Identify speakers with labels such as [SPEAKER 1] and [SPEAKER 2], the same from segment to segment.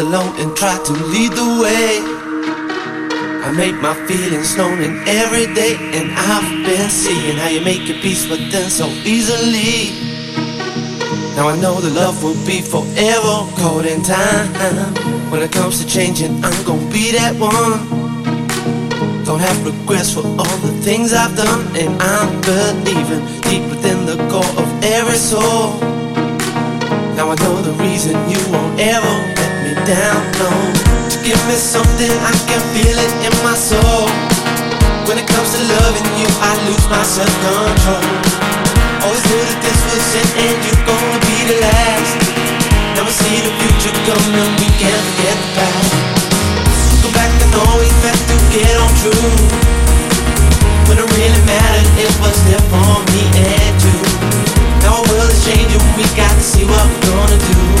[SPEAKER 1] alone and try to lead the way. I make my feelings known in every day, and I've been seeing how you make your peace with them so easily. Now I know the love will be forever caught in time. When it comes to changing, I'm gonna be that one. Don't have regrets for all the things I've done, and I'm believing deep within the core of every soul. Now I know the reason you won't ever down, no. Give me something, I can feel it in my soul. When it comes to loving you, I lose my self-control. Always knew that this was it and you're gonna be the last. Never see the future coming, we can't forget the past. Go back and have to get on true. When it really mattered, it was there for me and you. Now our world is changing, we got to see what we're gonna do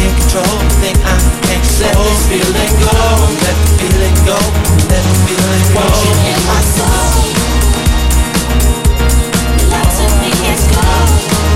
[SPEAKER 1] can't control, thing I can't let this feeling go, let the feeling go, let the feeling go. in my soul. Love to me is.